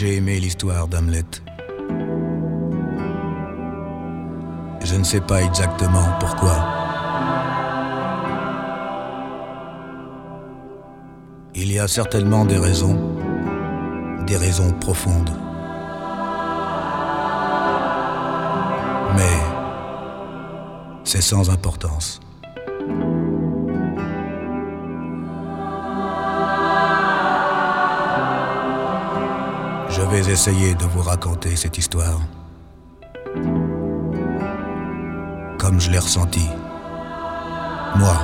J'ai aimé l'histoire d'Hamlet. Je ne sais pas exactement pourquoi. Il y a certainement des raisons, des raisons profondes. Mais c'est sans importance. Vais essayer de vous raconter cette histoire comme je l'ai ressenti. Moi.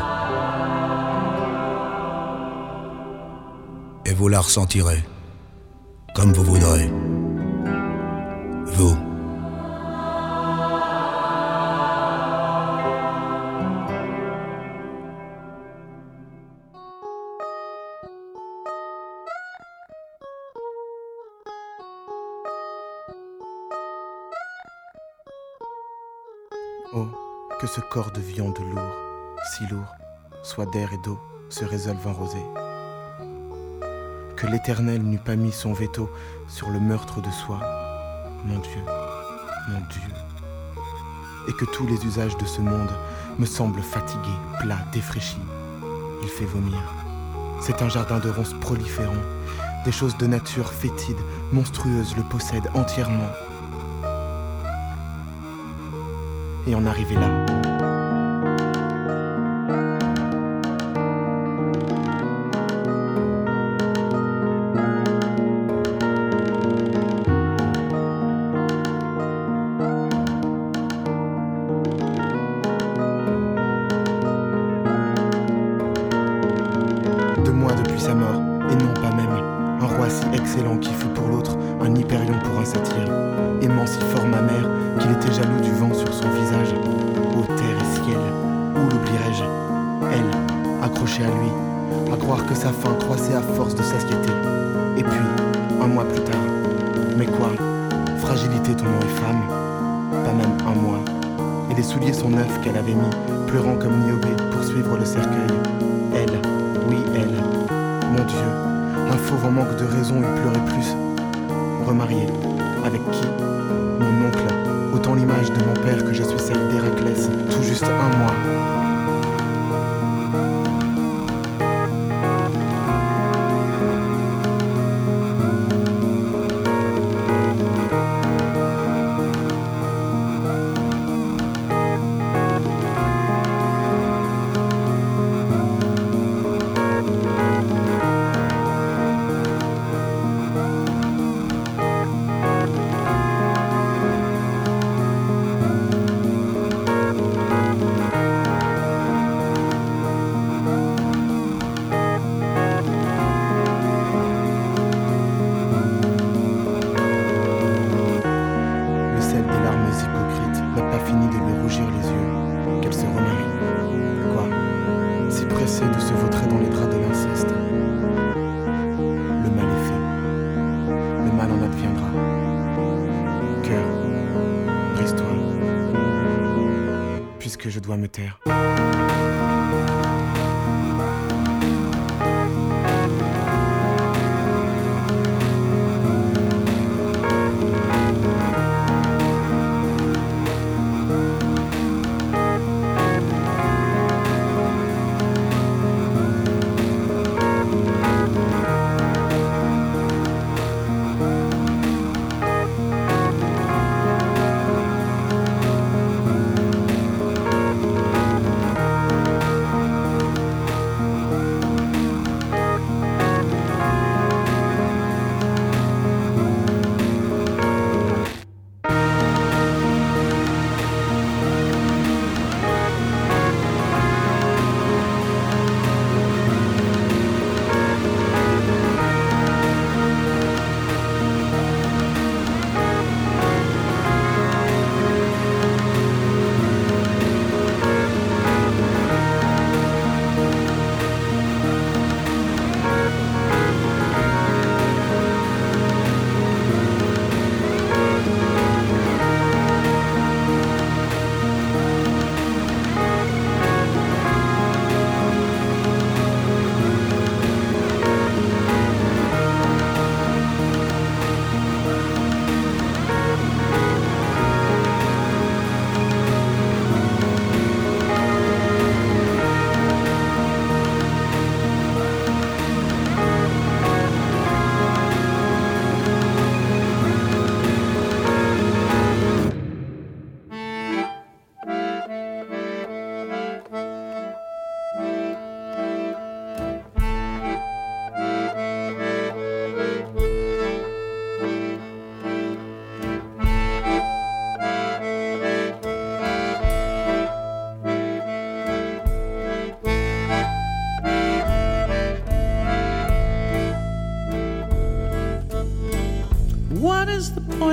Et vous la ressentirez comme vous voudrez. Vous. Ce corps de viande lourd, si lourd, soit d'air et d'eau, se résolve en rosée. Que l'Éternel n'eût pas mis son veto sur le meurtre de soi, mon Dieu, mon Dieu. Et que tous les usages de ce monde me semblent fatigués, plats, défraîchis. Il fait vomir. C'est un jardin de ronces proliférant. Des choses de nature fétide, monstrueuse le possèdent entièrement. Et en arriver là. Je dois me taire.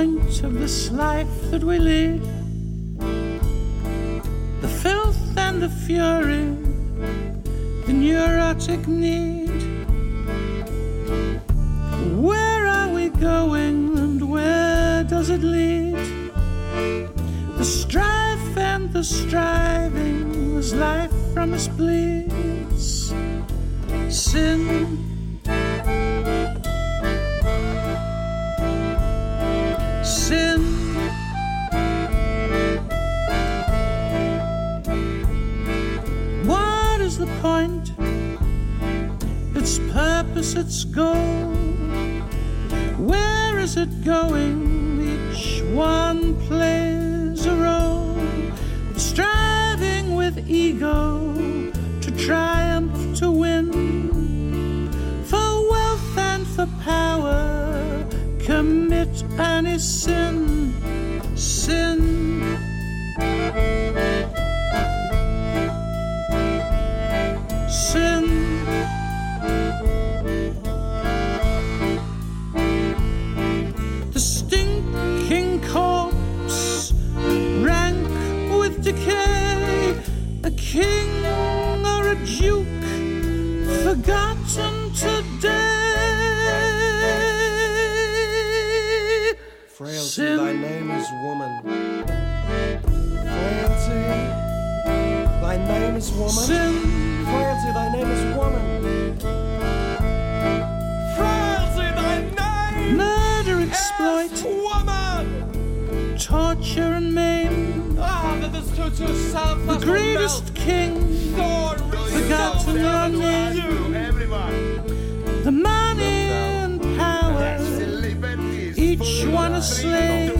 Of this life that we lead? The filth and the fury, the neurotic need. Where are we going and where does it lead? The strife and the striving as life from us bleeds. Forgotten today. Frailty, thy name is woman. Frailty, thy name is woman. Sin. Frailty, thy name is woman. Frailty, thy name Murder, exploit, woman. torture, and maim. Ah, that this to to self The greatest king, forgotten your name. The money and power, each one a slave.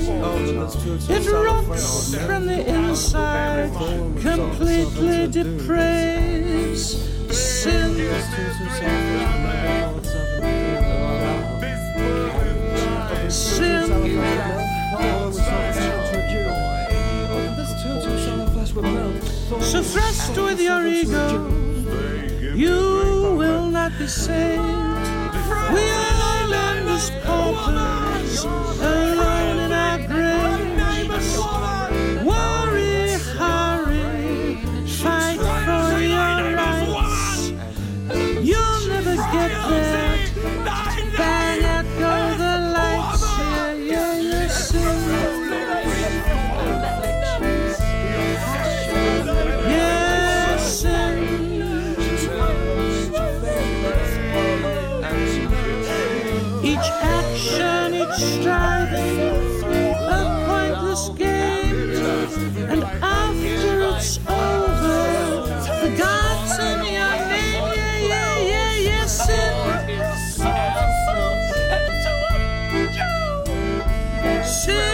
It rots from the inside, completely depraves. Sin, sin, so thrust with your ego, you not be saved. We are islanders, paupers, alone She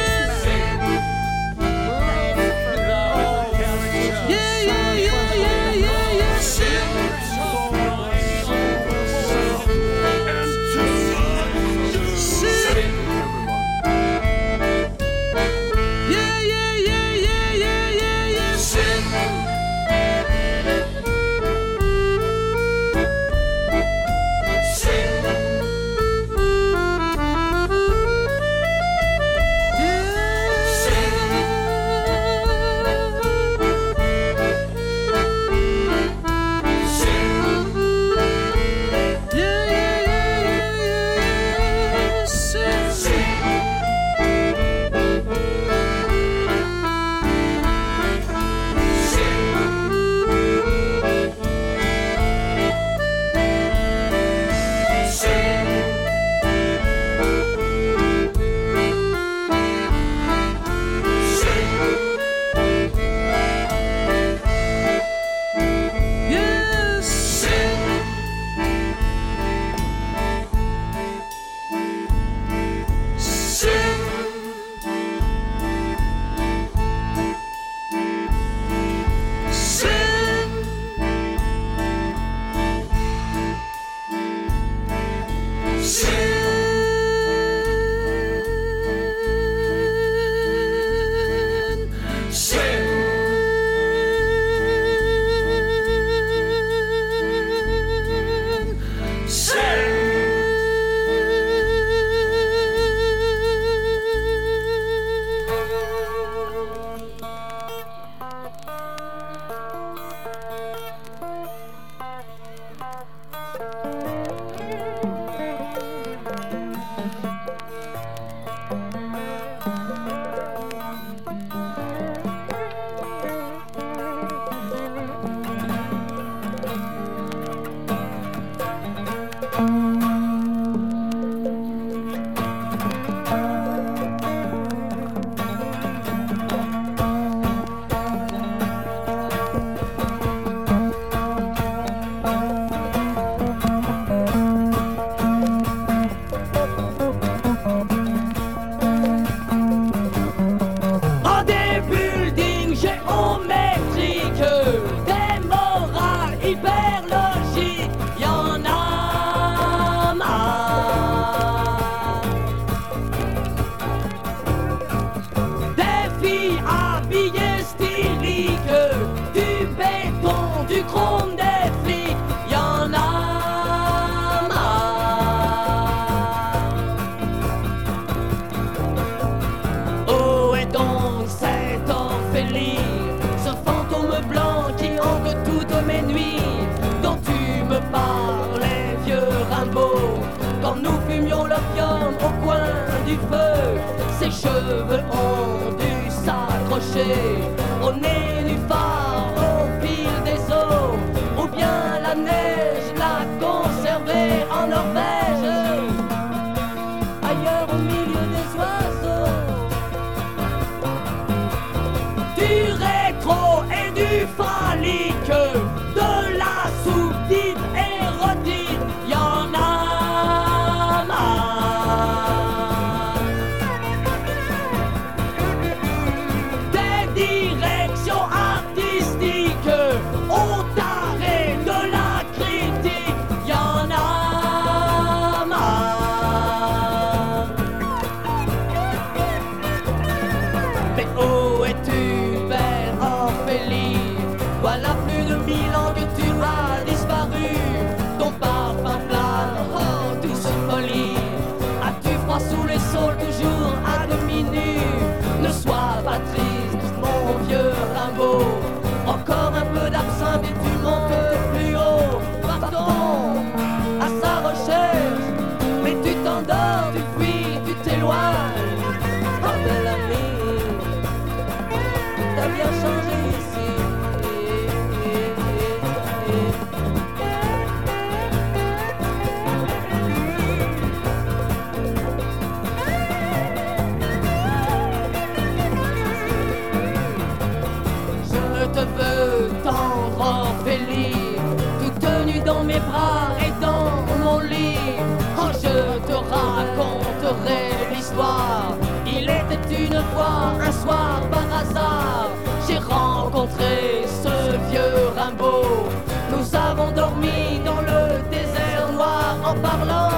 une fois, un soir par hasard, j'ai rencontré ce vieux Rimbaud. Nous avons dormi dans le désert noir en parlant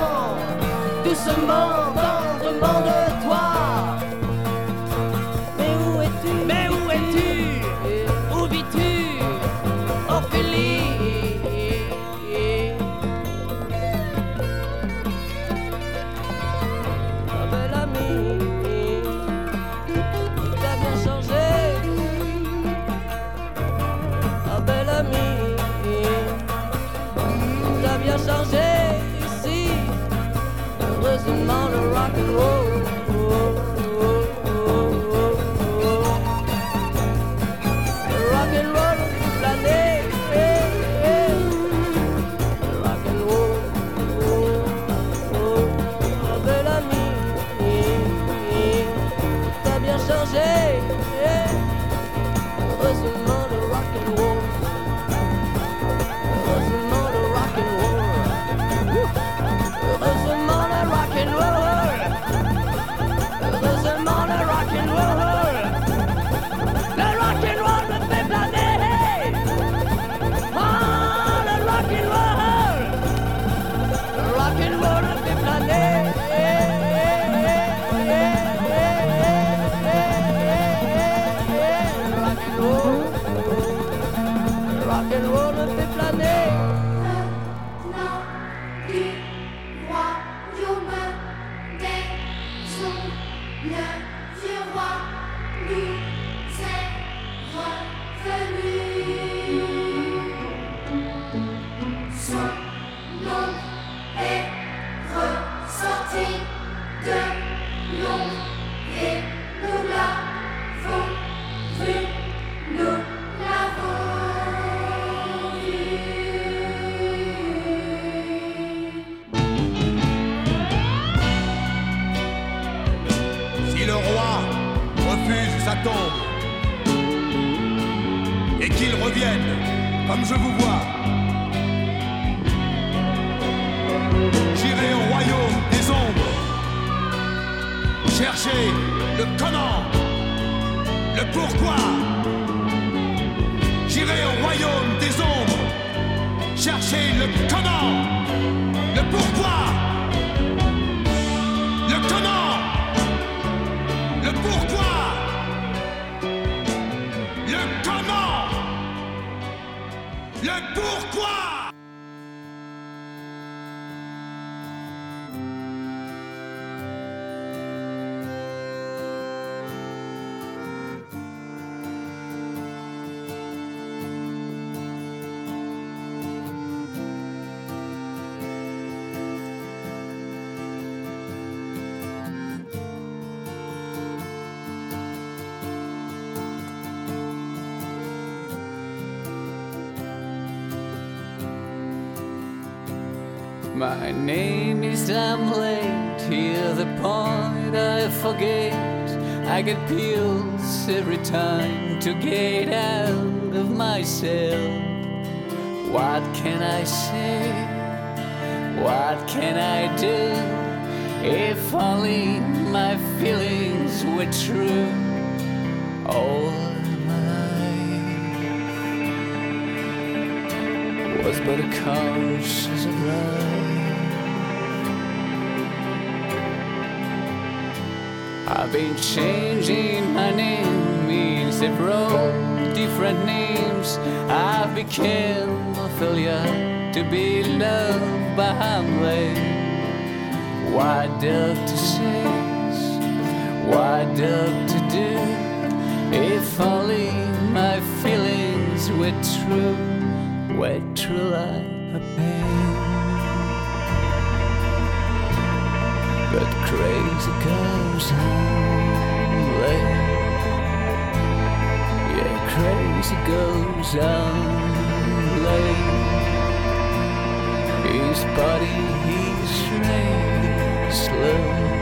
doucement et qu'ils reviennent comme je vous vois. J'irai au royaume des ombres chercher le comment, le pourquoi. J'irai au royaume des ombres chercher le comment. pourquoi name is I'm late. Here's the point I forget. I get pills every time to get out of myself. What can I say? What can I do? If only my feelings were true. All my life was but a conscious of life. I've been changing my name in several different names. I've become a failure to be loved by Hamlet. What doctor says, what? To do? If only my feelings were true, were true like a pain. But crazy goes on late. Yeah, crazy goes on late. His body, he's restless. So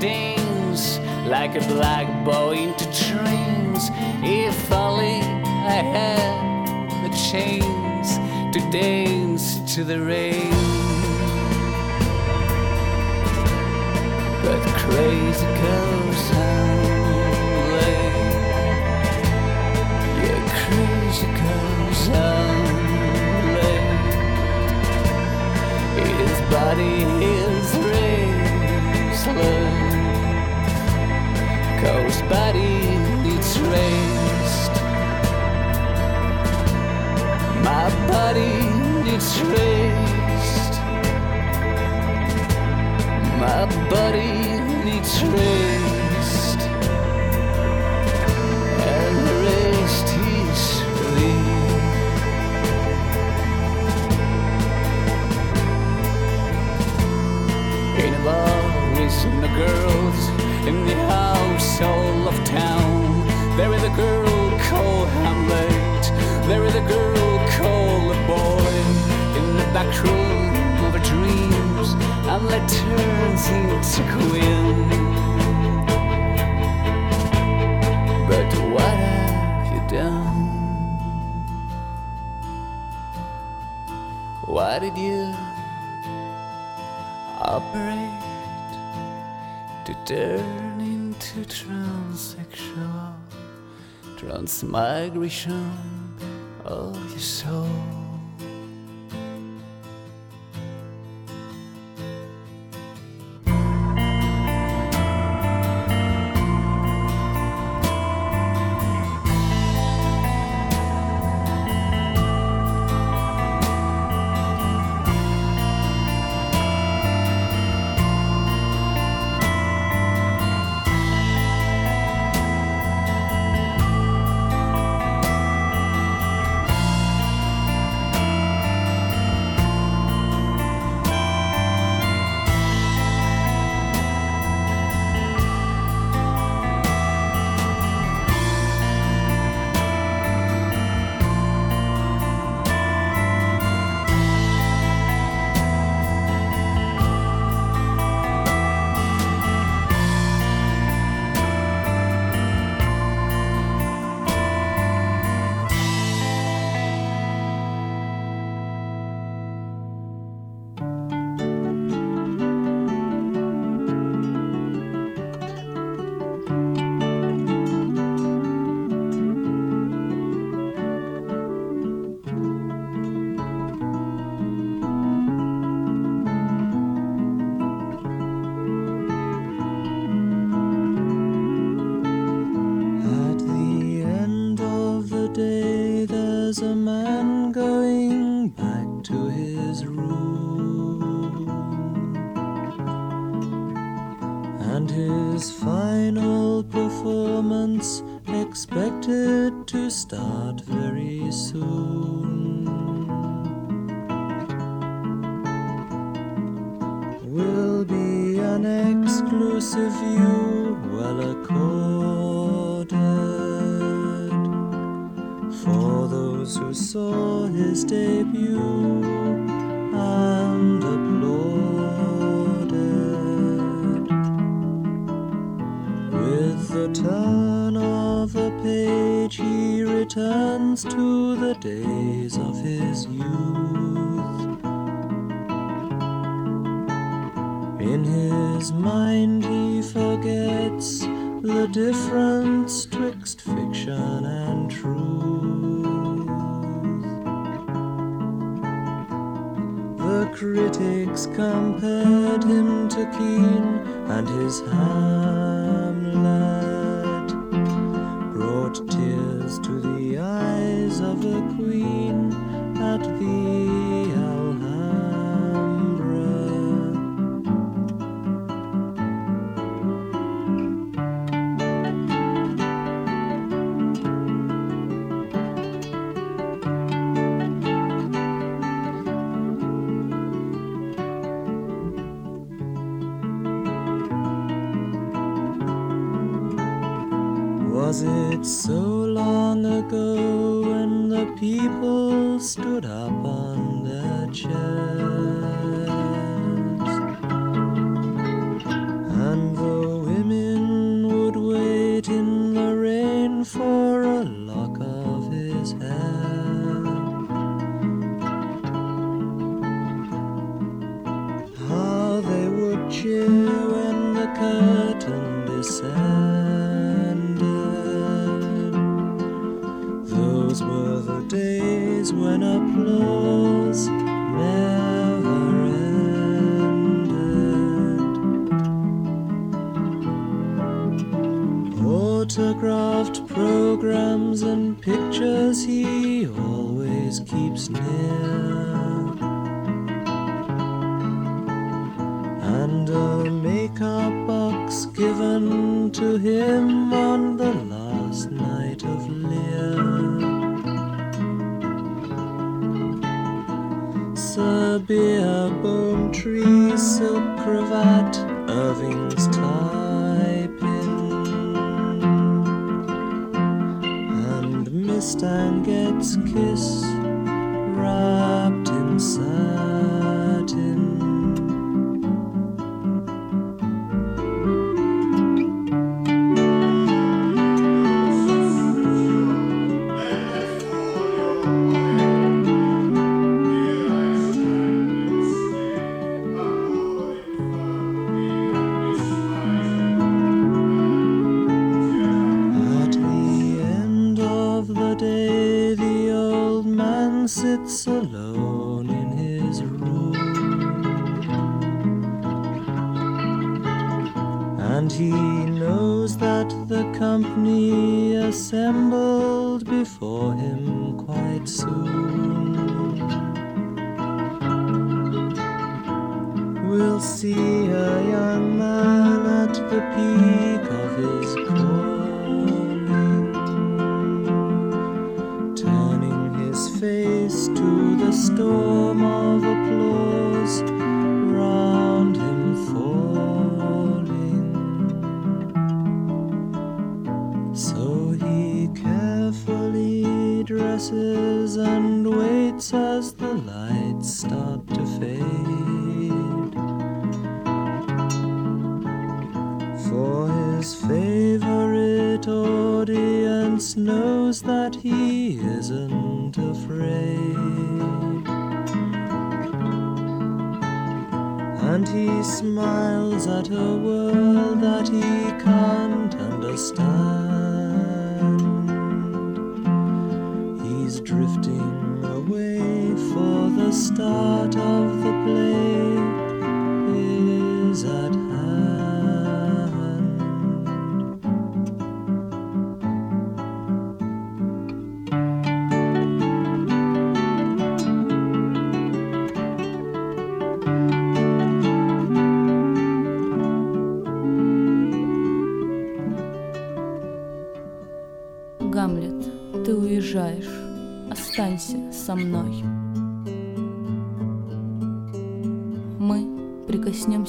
danced like a black boy into trains. If only I had the chains to dance to the rain. But crazy goes My body needs rest. My body needs rest, transmigration of your soul?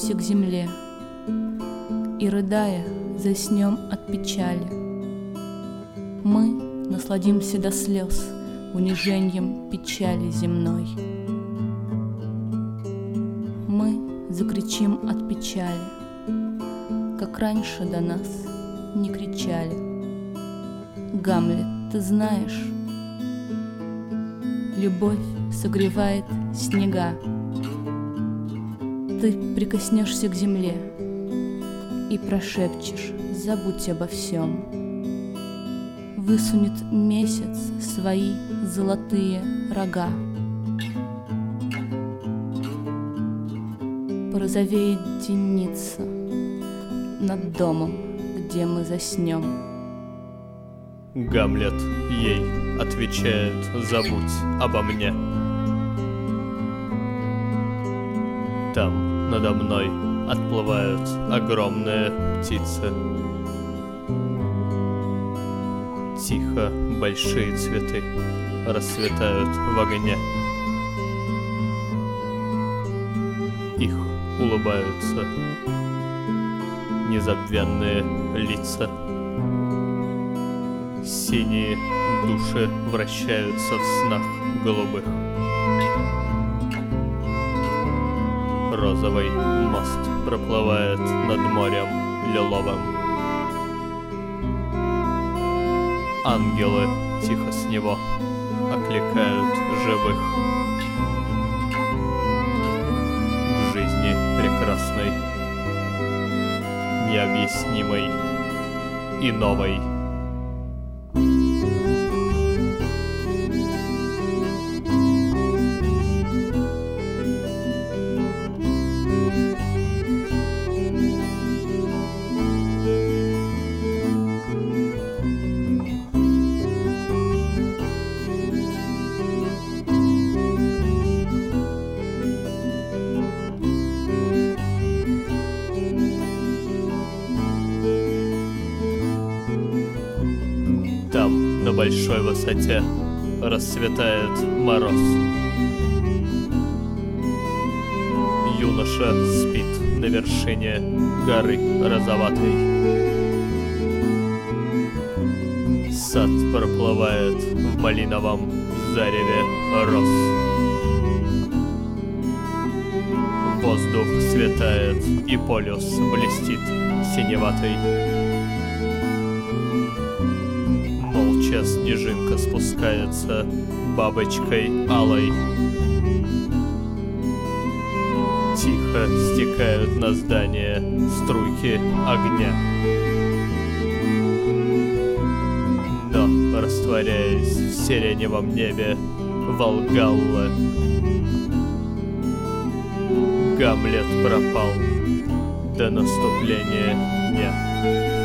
Прикоснемся к земле и, рыдая, заснем от печали. Мы насладимся до слез унижением печали земной. Мы закричим от печали, как раньше до нас не кричали. Гамлет, ты знаешь, любовь согревает снега. Ты прикоснешься к земле и прошепчешь, забудь обо всем. Высунет месяц свои золотые рога. Порозовеет денница над домом, где мы заснем. Гамлет ей отвечает, забудь обо мне. Там надо мной отплывают огромные птицы. Тихо большие цветы расцветают в огне. Их улыбаются незабвенные лица. Синие души вращаются в снах голубых. Розовый мост проплывает над морем лиловым. Ангелы тихо с него окликают живых. К жизни прекрасной, необъяснимой и новой. Большой высоте, расцветает мороз. Юноша спит на вершине горы розоватой. Сад проплывает в малиновом зареве роз. Воздух светает, и полюс блестит синеватый. Спускается бабочкой алой. Тихо стекают на здание струйки огня. Но, растворяясь в сиреневом небе, Волгалла Гамлет пропал до наступления дня.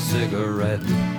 cigarette.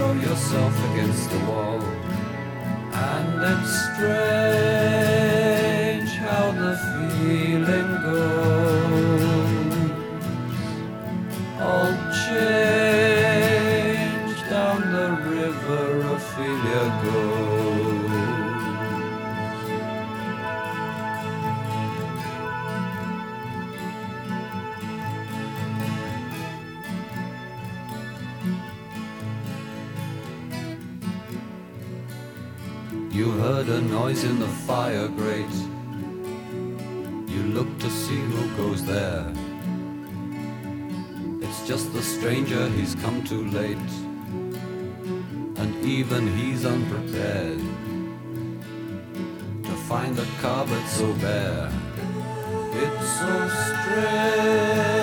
throw yourself against the wall. And it's strange how the feeling fire grate. You look to see who goes there. It's just the stranger, he's come too late. And even he's unprepared to find the cupboard so bare. It's so strange.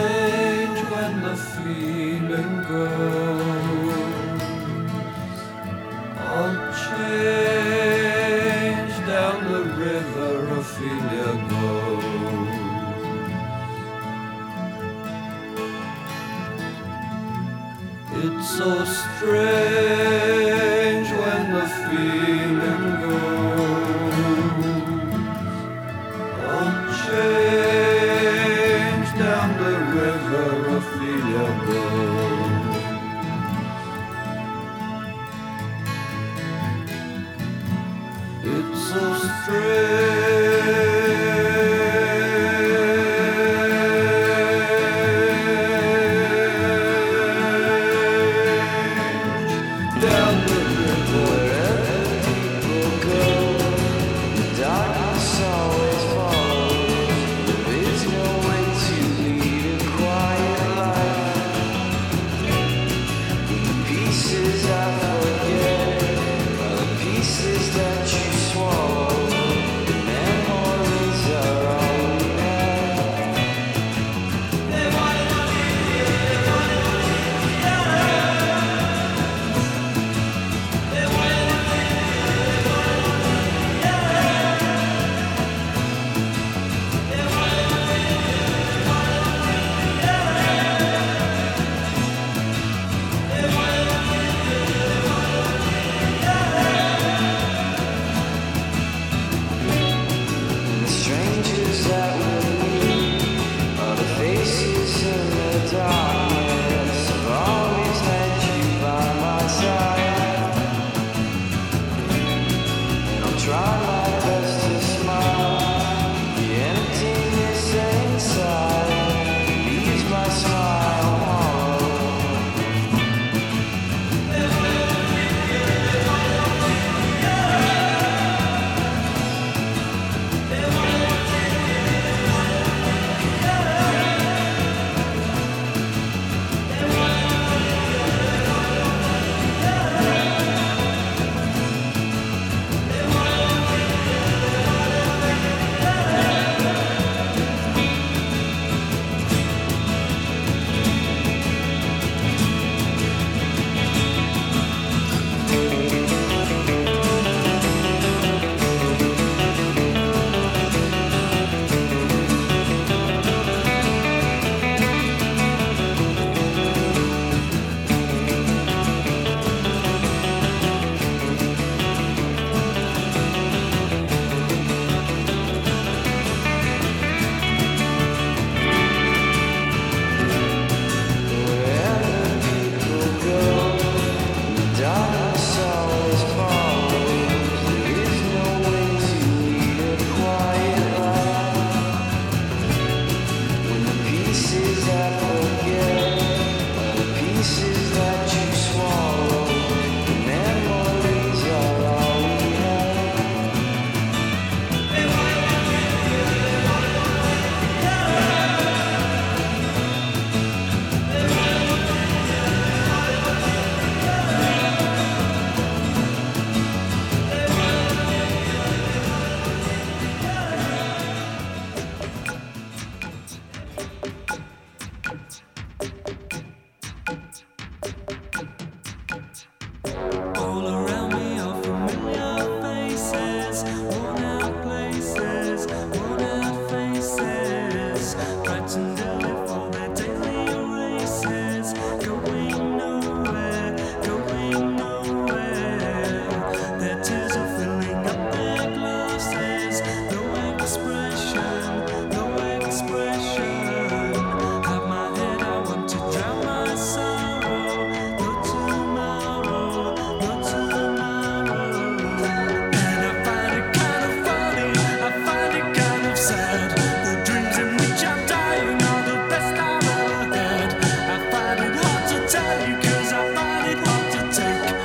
take.